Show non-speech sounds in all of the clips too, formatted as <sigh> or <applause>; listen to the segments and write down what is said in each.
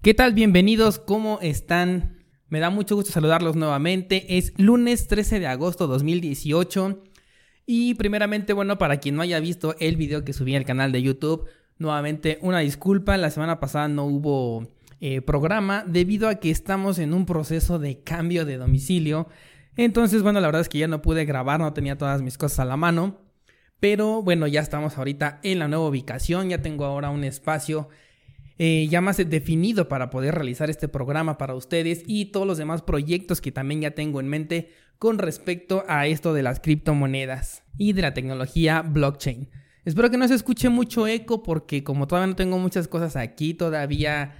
¿Qué tal? Bienvenidos, ¿cómo están? Me da mucho gusto saludarlos nuevamente. Es lunes 13 de agosto 2018. Y primeramente, bueno, para quien no haya visto el video que subí al canal de YouTube, nuevamente una disculpa. La semana pasada no hubo eh, programa debido a que estamos en un proceso de cambio de domicilio. Entonces, bueno, la verdad es que ya no pude grabar, no tenía todas mis cosas a la mano. Pero bueno, ya estamos ahorita en la nueva ubicación, ya tengo ahora un espacio eh, ya más definido para poder realizar este programa para ustedes y todos los demás proyectos que también ya tengo en mente con respecto a esto de las criptomonedas y de la tecnología blockchain. Espero que no se escuche mucho eco porque como todavía no tengo muchas cosas aquí, todavía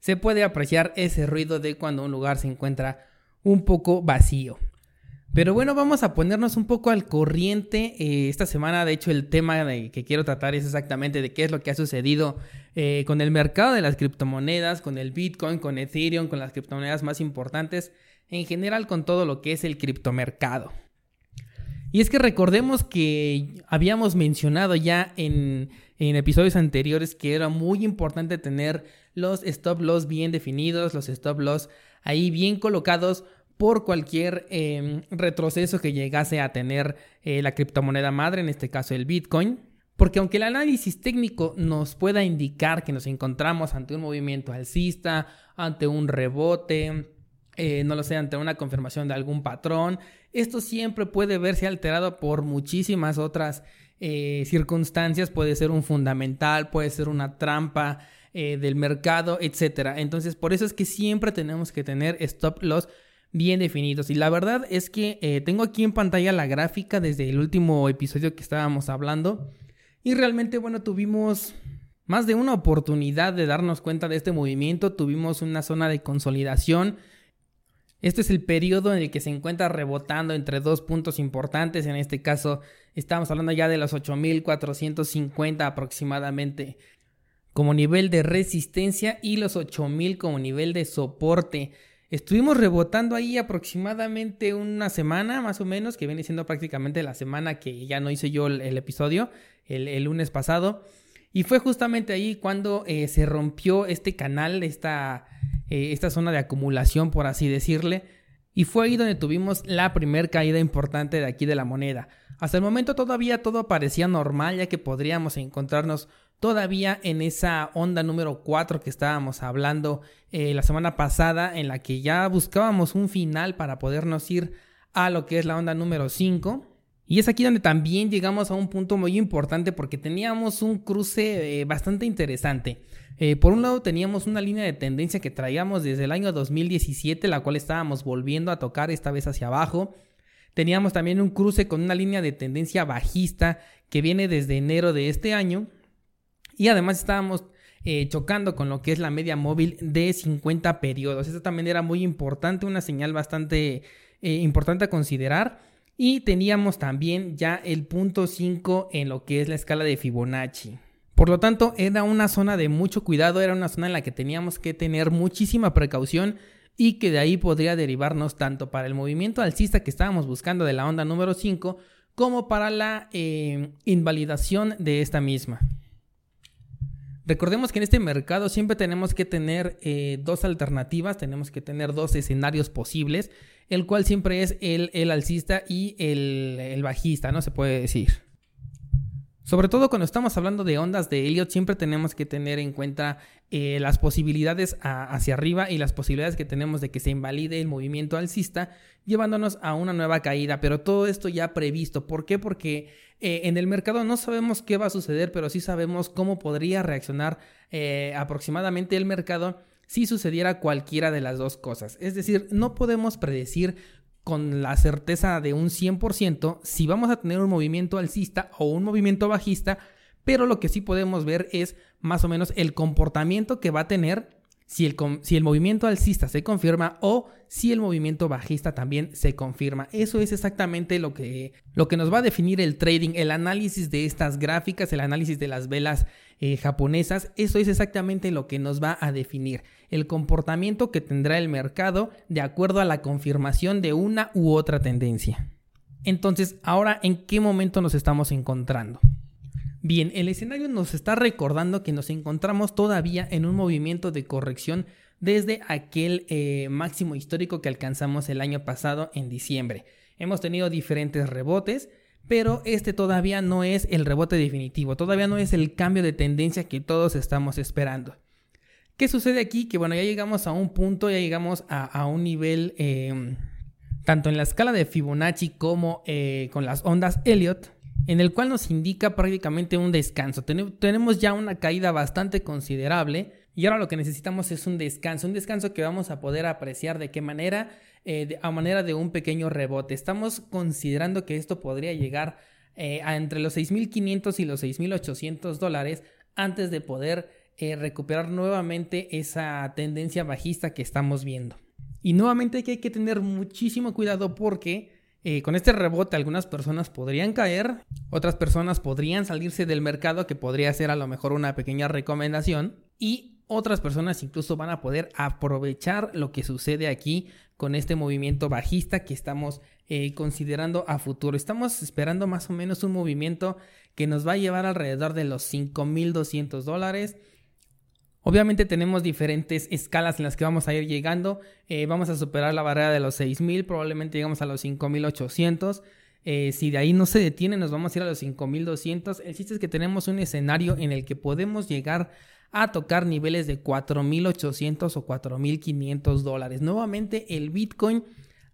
se puede apreciar ese ruido de cuando un lugar se encuentra un poco vacío. Pero bueno, vamos a ponernos un poco al corriente. Eh, esta semana, de hecho, el tema que quiero tratar es exactamente de qué es lo que ha sucedido eh, con el mercado de las criptomonedas, con el Bitcoin, con Ethereum, con las criptomonedas más importantes, en general con todo lo que es el criptomercado. Y es que recordemos que habíamos mencionado ya en, episodios anteriores que era muy importante tener los stop loss bien definidos, los stop loss ahí bien colocados por cualquier em, retroceso que llegase a tener eh, la criptomoneda madre, en este caso el Bitcoin. Porque aunque el análisis técnico nos pueda indicar que nos encontramos ante un movimiento alcista, ante un rebote, eh, no lo sé, ante una confirmación de algún patrón, esto siempre puede verse alterado por muchísimas otras eh, circunstancias, puede ser un fundamental, puede ser una trampa del mercado, etc. Entonces, por eso es que siempre tenemos que tener stop loss bien definidos. Y la verdad es que eh, tengo aquí en pantalla la gráfica desde el último episodio que estábamos hablando. Y realmente, bueno, tuvimos más de una oportunidad de darnos cuenta de este movimiento. Tuvimos una zona de consolidación. Este es el periodo en el que se encuentra rebotando entre dos puntos importantes. En este caso, estamos hablando ya de los 8450 aproximadamente como nivel de resistencia y los 8000 como nivel de soporte. Estuvimos rebotando ahí aproximadamente una semana, más o menos, que viene siendo prácticamente la semana que ya no hice yo el, episodio, el, lunes pasado. Y fue justamente ahí cuando eh, se rompió este canal, esta, eh, esta zona de acumulación, por así decirle. Y fue ahí donde tuvimos la primera caída importante de aquí de la moneda. Hasta el momento todavía todo parecía normal, ya que podríamos encontrarnos todavía en esa onda número 4 que estábamos hablando eh, la semana pasada, en la que ya buscábamos un final para podernos ir a lo que es la onda número 5. Y es aquí donde también llegamos a un punto muy importante porque teníamos un cruce eh, bastante interesante. Eh, por un lado teníamos una línea de tendencia que traíamos desde el año 2017, la cual estábamos volviendo a tocar esta vez hacia abajo. Teníamos también un cruce con una línea de tendencia bajista que viene desde enero de este año y además estábamos eh, chocando con lo que es la media móvil de 50 periodos. Esto también era muy importante, una señal bastante eh, importante a considerar. Y teníamos también ya el punto 5 en lo que es la escala de Fibonacci. Por lo tanto, era una zona de mucho cuidado, era una zona en la que teníamos que tener muchísima precaución y que de ahí podría derivarnos tanto para el movimiento alcista que estábamos buscando de la onda número 5 como para la eh, invalidación de esta misma. Recordemos que en este mercado siempre tenemos que tener eh, dos alternativas, tenemos que tener dos escenarios posibles, el cual siempre es el, el alcista y el, el bajista, ¿no? Se puede decir. Sobre todo cuando estamos hablando de ondas de Elliot, siempre tenemos que tener en cuenta eh, las posibilidades hacia arriba y las posibilidades que tenemos de que se invalide el movimiento alcista, llevándonos a una nueva caída. Pero todo esto ya previsto. ¿Por qué? Porque eh, en el mercado no sabemos qué va a suceder, pero sí sabemos cómo podría reaccionar eh, aproximadamente el mercado si sucediera cualquiera de las dos cosas. Es decir, no podemos predecir con la certeza de un 100% si vamos a tener un movimiento alcista o un movimiento bajista, pero lo que sí podemos ver es más o menos el comportamiento que va a tener si el, movimiento alcista se confirma o si el movimiento bajista también se confirma. Eso es exactamente lo que, lo que nos va a definir el trading, el análisis de estas gráficas, el análisis de las velas eh, japonesas. Eso es exactamente lo que nos va a definir el comportamiento que tendrá el mercado de acuerdo a la confirmación de una u otra tendencia. Entonces, ahora, ¿en qué momento nos estamos encontrando? Bien, el escenario nos está recordando que nos encontramos todavía en un movimiento de corrección desde aquel eh, máximo histórico que alcanzamos el año pasado en diciembre. Hemos tenido diferentes rebotes, pero este todavía no es el rebote definitivo, todavía no es el cambio de tendencia que todos estamos esperando. ¿Qué sucede aquí? Que bueno, ya llegamos a un punto, ya llegamos a, un nivel, em, tanto en la escala de Fibonacci como eh, con las ondas Elliot, en el cual nos indica prácticamente un descanso. tenemos ya una caída bastante considerable y ahora lo que necesitamos es un descanso, un descanso que vamos a poder apreciar de qué manera, eh, a manera de un pequeño rebote. Estamos considerando que esto podría llegar eh, a entre los 6.500 y los 6.800 dólares antes de poder eh, recuperar nuevamente esa tendencia bajista que estamos viendo. Y nuevamente hay que tener muchísimo cuidado porque eh, con este rebote algunas personas podrían caer, otras personas podrían salirse del mercado, que podría ser a lo mejor una pequeña recomendación, y otras personas incluso van a poder aprovechar lo que sucede aquí con este movimiento bajista que estamos eh, considerando a futuro. Estamos esperando más o menos un movimiento que nos va a llevar alrededor de los 5.200 dólares. Obviamente tenemos diferentes escalas en las que vamos a ir llegando. Eh, vamos a superar la barrera de los 6000, probablemente llegamos a los 5800. Eh, si de ahí no se detiene, nos vamos a ir a los 5200. El chiste es que tenemos un escenario en el que podemos llegar a tocar niveles de 4800 o 4500 dólares. Nuevamente el Bitcoin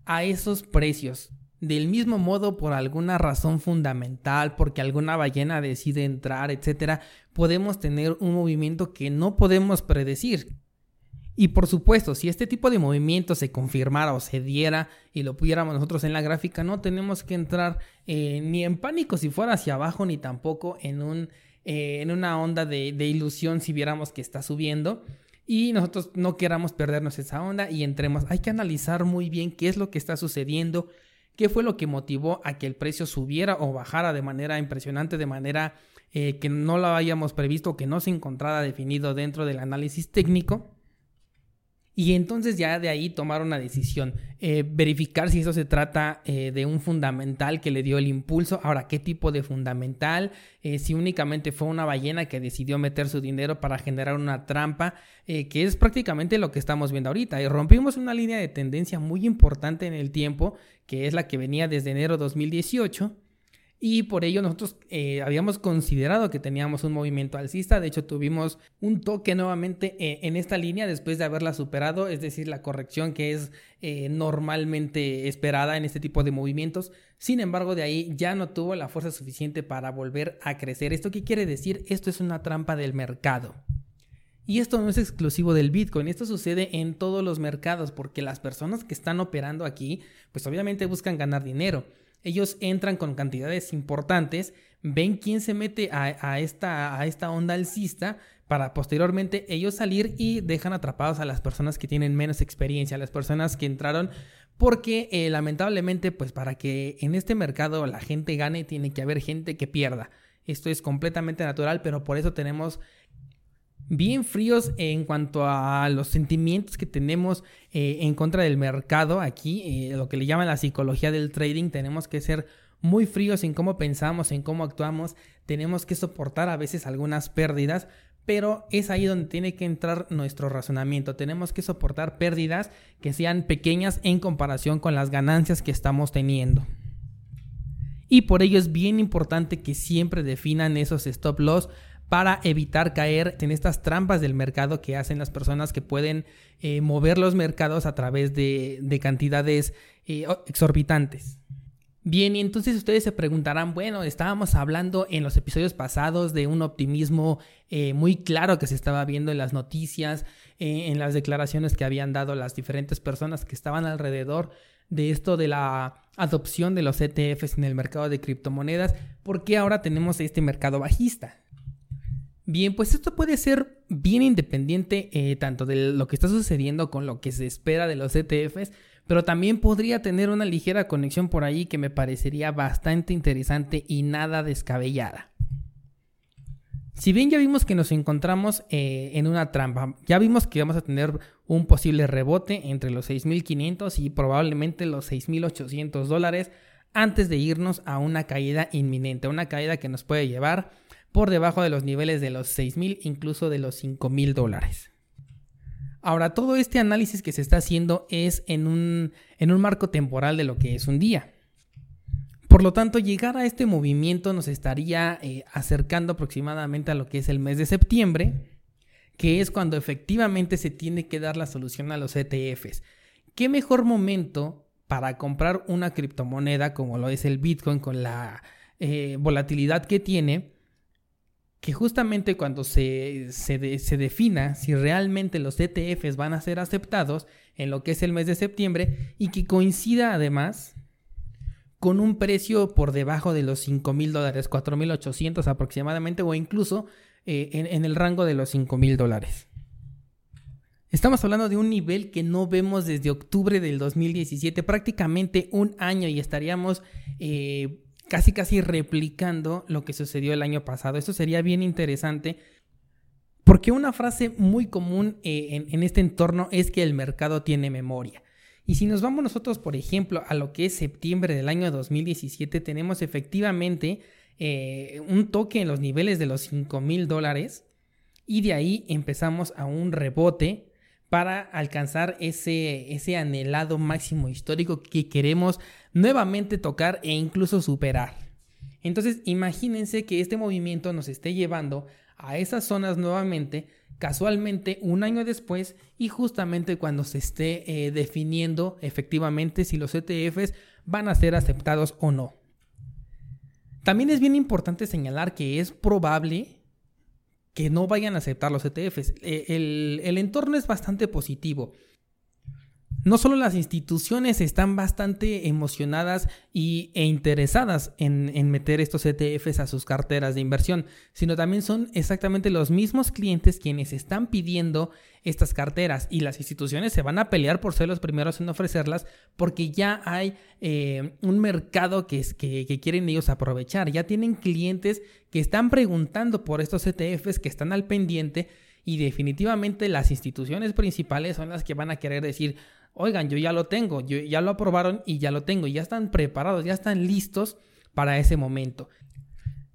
a esos precios. Del mismo modo, por alguna razón fundamental, porque alguna ballena decide entrar, etcétera, podemos tener un movimiento que no podemos predecir. Y por supuesto, si este tipo de movimiento se confirmara o se diera y lo pudiéramos nosotros en la gráfica, no tenemos que entrar eh, ni en pánico si fuera hacia abajo, ni tampoco en, un, eh, en una onda de ilusión si viéramos que está subiendo y nosotros no queramos perdernos esa onda y entremos. Hay que analizar muy bien qué es lo que está sucediendo, ¿Qué fue lo que motivó a que el precio subiera o bajara de manera impresionante, de manera eh, que no lo habíamos previsto, que no se encontrara definido dentro del análisis técnico? Y entonces ya de ahí tomar una decisión, eh, verificar si eso se trata eh, de un fundamental que le dio el impulso. Ahora, ¿qué tipo de fundamental? si únicamente fue una ballena que decidió meter su dinero para generar una trampa, que es prácticamente lo que estamos viendo ahorita. Y rompimos una línea de tendencia muy importante en el tiempo que es la que venía desde enero 2018. Y por ello nosotros eh, habíamos considerado que teníamos un movimiento alcista. De hecho, tuvimos un toque nuevamente eh, en esta línea después de haberla superado, es decir, la corrección que es eh, normalmente esperada en este tipo de movimientos. Sin embargo, de ahí ya no tuvo la fuerza suficiente para volver a crecer. ¿Esto qué quiere decir? Esto es una trampa del mercado. Y esto no es exclusivo del Bitcoin, esto sucede en todos los mercados porque las personas que están operando aquí, pues obviamente buscan ganar dinero. Ellos entran con cantidades importantes, ven quién se mete a, esta, onda alcista para posteriormente ellos salir y dejan atrapados a las personas que tienen menos experiencia, a las personas que entraron porque eh, lamentablemente pues para que en este mercado la gente gane tiene que haber gente que pierda. Esto es completamente natural, pero por eso tenemos bien fríos en cuanto a los sentimientos que tenemos eh, en contra del mercado aquí, eh, lo que le llaman la psicología del trading, tenemos que ser muy fríos en cómo pensamos, en cómo actuamos, tenemos que soportar a veces algunas pérdidas, pero es ahí donde tiene que entrar nuestro razonamiento. Tenemos que soportar pérdidas que sean pequeñas en comparación con las ganancias que estamos teniendo. Y por ello es bien importante que siempre definan esos stop loss para evitar caer en estas trampas del mercado que hacen las personas que pueden eh, mover los mercados a través de, cantidades eh, exorbitantes. Bien, y entonces ustedes se preguntarán, bueno, estábamos hablando en los episodios pasados de un optimismo eh, muy claro que se estaba viendo en las noticias, en las declaraciones que habían dado las diferentes personas que estaban alrededor de esto de la adopción de los ETFs en el mercado de criptomonedas, ¿por qué ahora tenemos este mercado bajista? Bien, pues esto puede ser bien independiente eh, tanto de lo que está sucediendo con lo que se espera de los ETFs, pero también podría tener una ligera conexión por ahí que me parecería bastante interesante y nada descabellada. Si bien ya vimos que nos encontramos eh, en una trampa, ya vimos que vamos a tener un posible rebote entre los 6.500 y probablemente los 6.800 dólares antes de irnos a una caída inminente, una caída que nos puede llevar por debajo de los niveles de los 6 mil, incluso de los 5 mil dólares. Ahora, todo este análisis que se está haciendo es en un, en un marco temporal de lo que es un día. Por lo tanto, llegar a este movimiento nos estaría eh, acercando aproximadamente a lo que es el mes de septiembre, que es cuando efectivamente se tiene que dar la solución a los ETFs. ¿Qué mejor momento para comprar una criptomoneda como lo es el Bitcoin con la eh, volatilidad que tiene? Que justamente cuando se, se, defina si realmente los ETFs van a ser aceptados en lo que es el mes de septiembre y que coincida además con un precio por debajo de los 5 mil dólares, 4 mil 800 aproximadamente o incluso eh, en, en, el rango de los 5 mil dólares. Estamos hablando de un nivel que no vemos desde octubre del 2017, prácticamente un año y estaríamos... Eh, casi casi replicando lo que sucedió el año pasado. Eso sería bien interesante porque una frase muy común eh, en, este entorno es que el mercado tiene memoria. Y si nos vamos nosotros, por ejemplo, a lo que es septiembre del año 2017, tenemos efectivamente eh, un toque en los niveles de los 5 mil dólares y de ahí empezamos a un rebote para alcanzar ese, ese anhelado máximo histórico que queremos nuevamente tocar e incluso superar. Entonces imagínense que este movimiento nos esté llevando a esas zonas nuevamente, casualmente un año después y justamente cuando se esté eh, definiendo efectivamente si los ETFs van a ser aceptados o no. También es bien importante señalar que es probable que no vayan a aceptar los ETFs. E, el, el entorno es bastante positivo no solo las instituciones están bastante emocionadas y, e interesadas en, meter estos ETFs a sus carteras de inversión, sino también son exactamente los mismos clientes quienes están pidiendo estas carteras y las instituciones se van a pelear por ser los primeros en ofrecerlas porque ya hay eh, un mercado que, es, que, que quieren ellos aprovechar, ya tienen clientes que están preguntando por estos ETFs que están al pendiente y definitivamente las instituciones principales son las que van a querer decir, oigan, yo ya lo tengo, yo, ya lo aprobaron y ya lo tengo, ya están preparados, ya están listos para ese momento.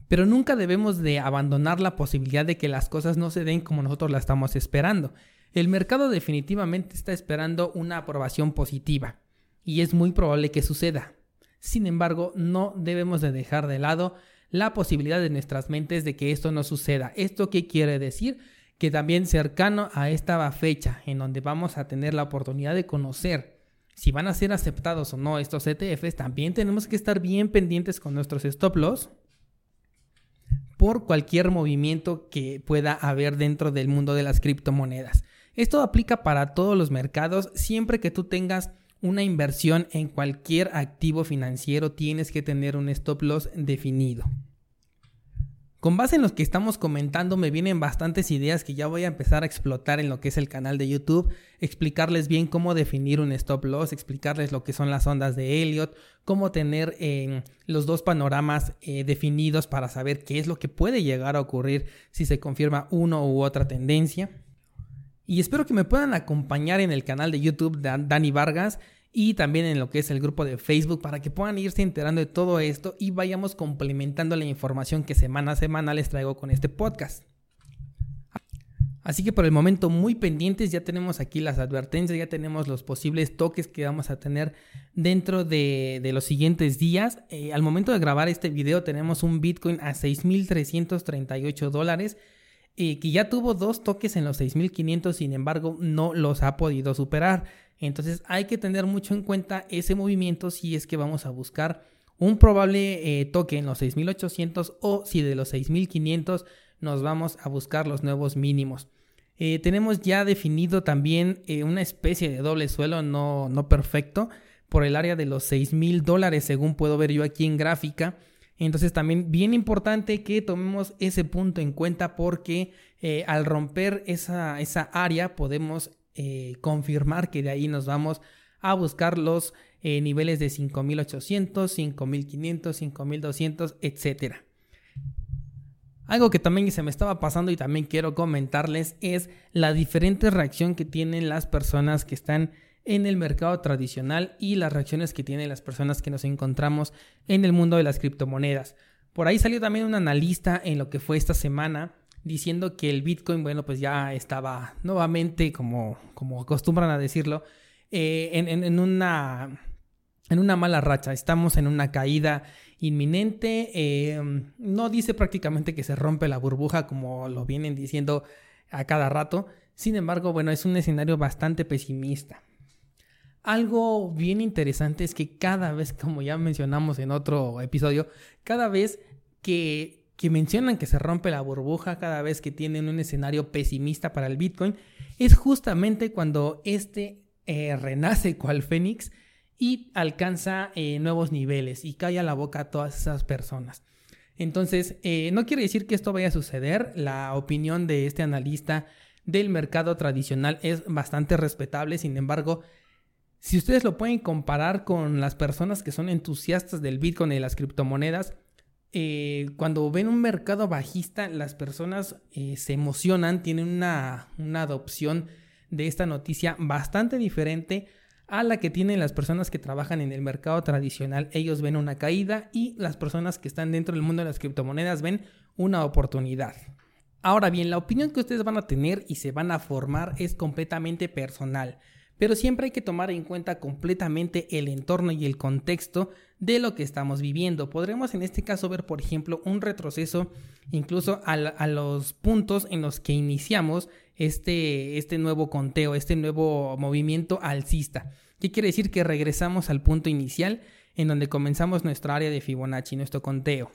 Pero nunca debemos de abandonar la posibilidad de que las cosas no se den como nosotros la estamos esperando. El mercado definitivamente está esperando una aprobación positiva y es muy probable que suceda. Sin embargo, no debemos de dejar de lado la posibilidad de nuestras mentes de que esto no suceda. ¿Esto qué quiere decir? Que también cercano a esta fecha en donde vamos a tener la oportunidad de conocer si van a ser aceptados o no estos ETFs, también tenemos que estar bien pendientes con nuestros stop loss por cualquier movimiento que pueda haber dentro del mundo de las criptomonedas. Esto aplica para todos los mercados, siempre que tú tengas una inversión en cualquier activo financiero tienes que tener un stop loss definido. Con base en lo que estamos comentando me vienen bastantes ideas que ya voy a empezar a explotar en lo que es el canal de YouTube, explicarles bien cómo definir un stop loss, explicarles lo que son las ondas de Elliot, cómo tener eh, los dos panoramas eh, definidos para saber qué es lo que puede llegar a ocurrir si se confirma uno u otra tendencia. Y espero que me puedan acompañar en el canal de YouTube de Dani Vargas y también en lo que es el grupo de Facebook para que puedan irse enterando de todo esto y vayamos complementando la información que semana a semana les traigo con este podcast. Así que por el momento muy pendientes, ya tenemos aquí las advertencias, ya tenemos los posibles toques que vamos a tener dentro de, los siguientes días. Eh, al momento de grabar este video tenemos un Bitcoin a 6.338 dólares, eh, que ya tuvo dos toques en los 6.500, sin embargo no los ha podido superar. Entonces hay que tener mucho en cuenta ese movimiento si es que vamos a buscar un probable eh, toque en los 6.800 o si de los 6.500 nos vamos a buscar los nuevos mínimos. Eh, tenemos ya definido también eh, una especie de doble suelo no, no perfecto por el área de los 6 mil dólares según puedo ver yo aquí en gráfica. Entonces también bien importante que tomemos ese punto en cuenta porque al romper esa, esa área podemos confirmar que de ahí nos vamos a buscar los niveles de 5800, 5500, 5200, etcétera. Algo que también se me estaba pasando y también quiero comentarles es la diferente reacción que tienen las personas que están en el mercado tradicional y las reacciones que tienen las personas que nos encontramos en el mundo de las criptomonedas. Por ahí salió también un analista en lo que fue esta semana diciendo que el Bitcoin, bueno, pues ya estaba nuevamente, como, como acostumbran a decirlo, eh, en, una, en una mala racha. Estamos en una caída inminente. Eh, no dice prácticamente que se rompe la burbuja como lo vienen diciendo a cada rato. Sin embargo, bueno, es un escenario bastante pesimista. Algo bien interesante es que cada vez, como ya mencionamos en otro episodio, cada vez que, que mencionan que se rompe la burbuja, cada vez que tienen un escenario pesimista para el Bitcoin, es justamente cuando este eh, renace <laughs> cual Fénix y alcanza eh, nuevos niveles y calla la boca a todas esas personas. Entonces, eh, no quiere decir que esto vaya a suceder. La opinión de este analista del mercado tradicional es bastante respetable. Sin embargo, si ustedes lo pueden comparar con las personas que son entusiastas del Bitcoin y de las criptomonedas, eh, cuando ven un mercado bajista, las personas se emocionan, tienen una, una adopción de esta noticia bastante diferente a la que tienen las personas que trabajan en el mercado tradicional. Ellos ven una caída y las personas que están dentro del mundo de las criptomonedas ven una oportunidad. Ahora bien, la opinión que ustedes van a tener y se van a formar es completamente personal, pero siempre hay que tomar en cuenta completamente el entorno y el contexto de lo que estamos viviendo. Podremos en este caso ver, por ejemplo, un retroceso incluso a, los puntos en los que iniciamos este, este nuevo conteo, este nuevo movimiento alcista. ¿Qué quiere decir? Que regresamos al punto inicial en donde comenzamos nuestra área de Fibonacci, nuestro conteo.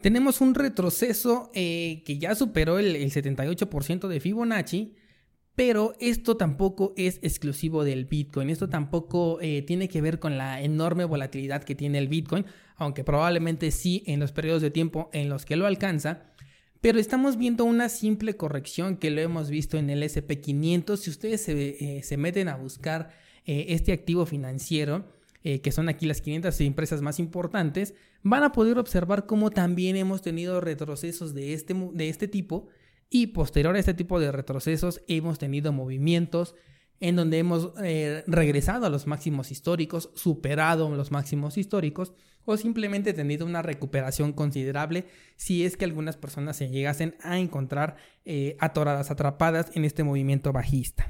Tenemos un retroceso eh, que ya superó el, 78% de Fibonacci, pero esto tampoco es exclusivo del Bitcoin. Esto tampoco eh, tiene que ver con la enorme volatilidad que tiene el Bitcoin, aunque probablemente sí en los periodos de tiempo en los que lo alcanza. Pero estamos viendo una simple corrección que lo hemos visto en el SP500. Si ustedes se, eh, meten a buscar eh, este activo financiero, que son aquí las 500 empresas más importantes, van a poder observar cómo también hemos tenido retrocesos de este, de este tipo y posterior a este tipo de retrocesos hemos tenido movimientos en donde hemos regresado a los máximos históricos, superado los máximos históricos o simplemente tenido una recuperación considerable si es que algunas personas se llegasen a encontrar eh, atoradas, atrapadas en este movimiento bajista.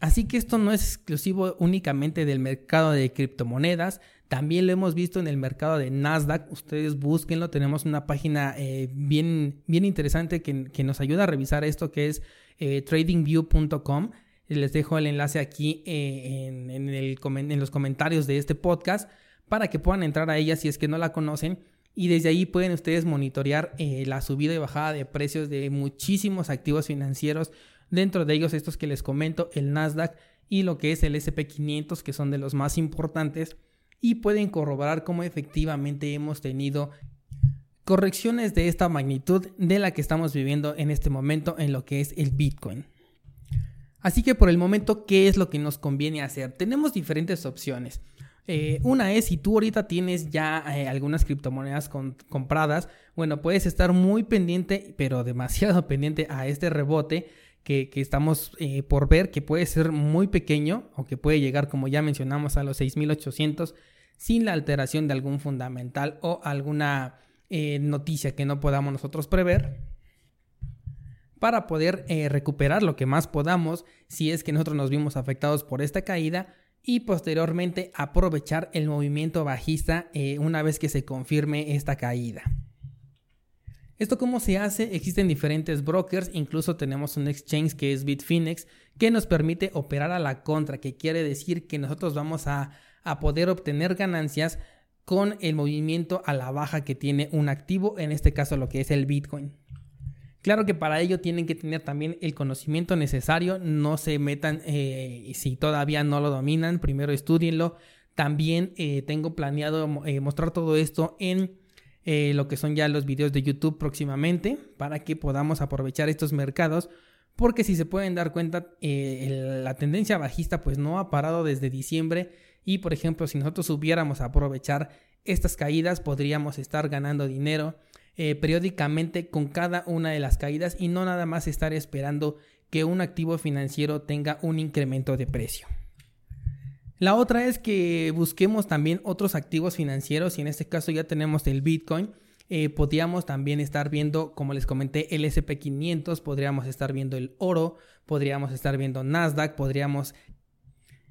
Así que esto no es exclusivo únicamente del mercado de criptomonedas, también lo hemos visto en el mercado de Nasdaq. Ustedes búsquenlo, tenemos una página eh, bien, bien interesante que, nos ayuda a revisar esto que es eh, tradingview.com. Les dejo el enlace aquí en, en los comentarios de este podcast para que puedan entrar a ella si es que no la conocen. Y desde ahí pueden ustedes monitorear eh, la subida y bajada de precios de muchísimos activos financieros. Dentro de ellos estos que les comento, el Nasdaq y lo que es el SP500, que son de los más importantes. Y pueden corroborar cómo efectivamente hemos tenido correcciones de esta magnitud de la que estamos viviendo en este momento en lo que es el Bitcoin. Así que por el momento, ¿qué es lo que nos conviene hacer? Tenemos diferentes opciones. Eh, una es si tú ahorita tienes ya eh, algunas criptomonedas compradas, bueno, puedes estar muy pendiente, pero demasiado <laughs> pendiente a este rebote que, estamos eh, por ver, que puede ser muy pequeño o que puede llegar, como ya mencionamos, a los 6800 sin la alteración de algún fundamental o alguna noticia que no podamos nosotros prever. para poder eh, recuperar lo que más podamos si es que nosotros nos vimos afectados por esta caída y posteriormente aprovechar el movimiento bajista eh, una vez que se confirme esta caída. ¿Esto cómo se hace? Existen diferentes brokers, incluso tenemos un exchange que es Bitfinex, que nos permite operar a la contra, que quiere decir que nosotros vamos a, a poder obtener ganancias con el movimiento a la baja que tiene un activo, en este caso lo que es el Bitcoin. Claro que para ello tienen que tener también el conocimiento necesario, no se metan eh, si todavía no lo dominan, primero estudienlo. También eh, tengo planeado eh, mostrar todo esto en lo que son ya los videos de YouTube próximamente para que podamos aprovechar estos mercados porque si se pueden dar cuenta la tendencia bajista pues no ha parado desde diciembre y por ejemplo si nosotros supiéramos aprovechar estas caídas podríamos estar ganando dinero eh, periódicamente con cada una de las caídas y no nada más estar esperando que un activo financiero tenga un incremento de precio. La otra es que busquemos también otros activos financieros y en este caso ya tenemos el Bitcoin. Eh, podríamos también estar viendo, como les comenté, el SP500, podríamos estar viendo el oro, podríamos estar viendo Nasdaq, podríamos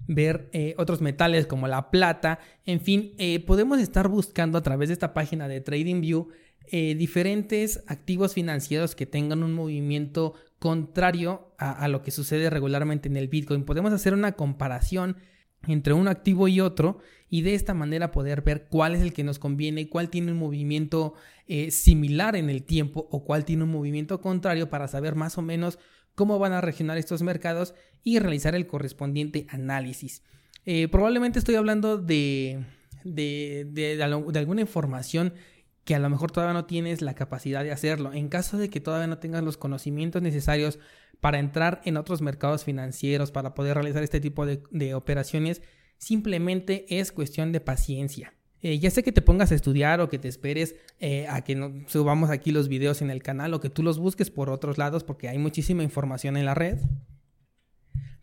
ver eh, otros metales como la plata, en fin, podemos estar buscando a través de esta página de TradingView eh, diferentes activos financieros que tengan un movimiento contrario a, lo que sucede regularmente en el Bitcoin. Podemos hacer una comparación entre un activo y otro y de esta manera poder ver cuál es el que nos conviene, cuál tiene un movimiento eh, similar en el tiempo o cuál tiene un movimiento contrario para saber más o menos cómo van a reaccionar estos mercados y realizar el correspondiente análisis. Eh, probablemente estoy hablando de, de, de, alguna información que a lo mejor todavía no tienes la capacidad de hacerlo. En caso de que todavía no tengas los conocimientos necesarios para entrar en otros mercados financieros, para poder realizar este tipo de, operaciones, simplemente es cuestión de paciencia. Eh, ya sé que te pongas a estudiar o que te esperes eh, a que no, subamos aquí los videos en el canal o que tú los busques por otros lados porque hay muchísima información en la red.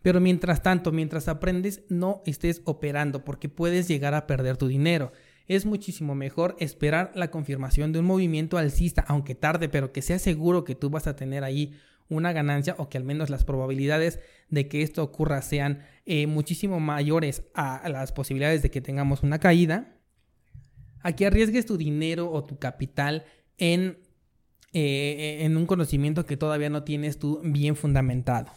Pero mientras tanto, mientras aprendes, no estés operando porque puedes llegar a perder tu dinero es muchísimo mejor esperar la confirmación de un movimiento alcista, aunque tarde, pero que sea seguro que tú vas a tener ahí una ganancia o que al menos las probabilidades de que esto ocurra sean eh, muchísimo mayores a las posibilidades de que tengamos una caída, a que arriesgues tu dinero o tu capital en, eh, en un conocimiento que todavía no tienes tú bien fundamentado.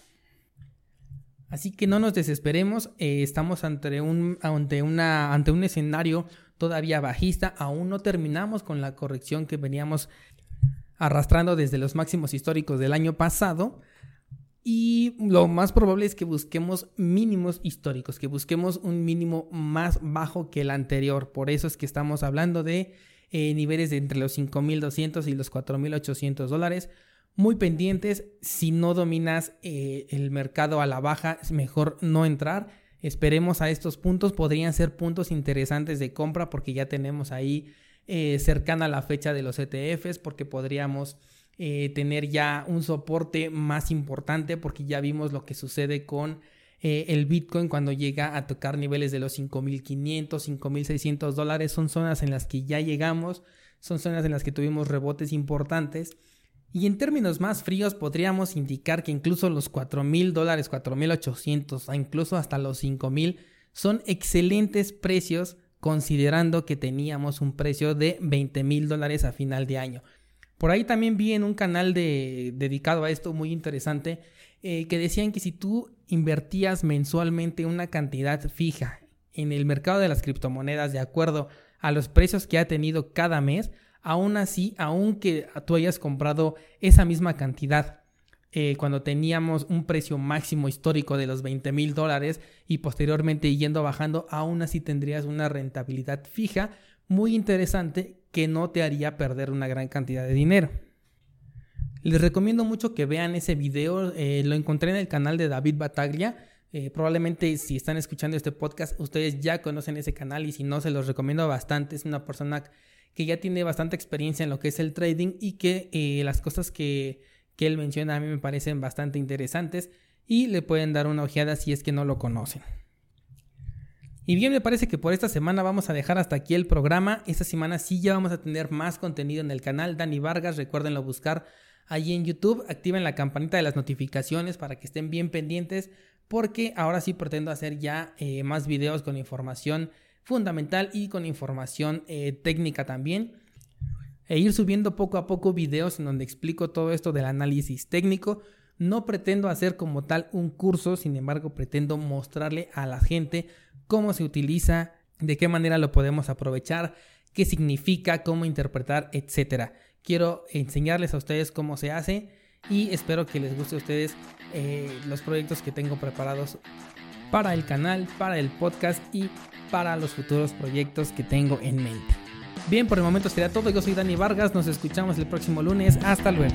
Así que no nos desesperemos, eh, estamos ante un, ante, una, ante un escenario todavía bajista, aún no terminamos con la corrección que veníamos arrastrando desde los máximos históricos del año pasado. Y lo más probable es que busquemos mínimos históricos, que busquemos un mínimo más bajo que el anterior. Por eso es que estamos hablando de eh, niveles de entre los 5.200 y los 4.800 dólares. Muy pendientes, si no dominas eh, el mercado a la baja, es mejor no entrar Esperemos a estos puntos, podrían ser puntos interesantes de compra porque ya tenemos ahí eh, cercana la fecha de los ETFs, porque podríamos eh, tener ya un soporte más importante porque ya vimos lo que sucede con eh, el Bitcoin cuando llega a tocar niveles de los 5.500, 5.600 dólares. Son zonas en las que ya llegamos, son zonas en las que tuvimos rebotes importantes. Y en términos más fríos podríamos indicar que incluso los 4 mil dólares, 4 mil 800, incluso hasta los 5 mil, son excelentes precios considerando que teníamos un precio de 20 mil dólares a final de año. Por ahí también vi en un canal de, dedicado a esto muy interesante eh, que decían que si tú invertías mensualmente una cantidad fija en el mercado de las criptomonedas de acuerdo a los precios que ha tenido cada mes, aún así, aunque tú hayas comprado esa misma cantidad eh, cuando teníamos un precio máximo histórico de los 20 mil dólares y posteriormente yendo bajando, aún así tendrías una rentabilidad fija muy interesante que no te haría perder una gran cantidad de dinero. Les recomiendo mucho que vean ese video, eh, lo encontré en el canal de David Bataglia. Eh, probablemente si están escuchando este podcast, ustedes ya conocen ese canal y si no, se los recomiendo bastante. Es una persona que ya tiene bastante experiencia en lo que es el trading y que eh, las cosas que, que él menciona a mí me parecen bastante interesantes y le pueden dar una ojeada si es que no lo conocen. Y bien, me parece que por esta semana vamos a dejar hasta aquí el programa. Esta semana sí ya vamos a tener más contenido en el canal. Dani Vargas, recuérdenlo buscar ahí en YouTube, activen la campanita de las notificaciones para que estén bien pendientes porque ahora sí pretendo hacer ya eh, más videos con información fundamental y con información eh, técnica también e ir subiendo poco a poco videos en donde explico todo esto del análisis técnico. No pretendo hacer como tal un curso, sin embargo pretendo mostrarle a la gente cómo se utiliza, de qué manera lo podemos aprovechar, qué significa, cómo interpretar, etc. Quiero enseñarles a ustedes cómo se hace y espero que les guste a ustedes eh, los proyectos que tengo preparados para el canal, para el podcast y para los futuros proyectos que tengo en mente. Bien, por el momento será todo. Yo soy Dani Vargas. Nos escuchamos el próximo lunes. Hasta luego.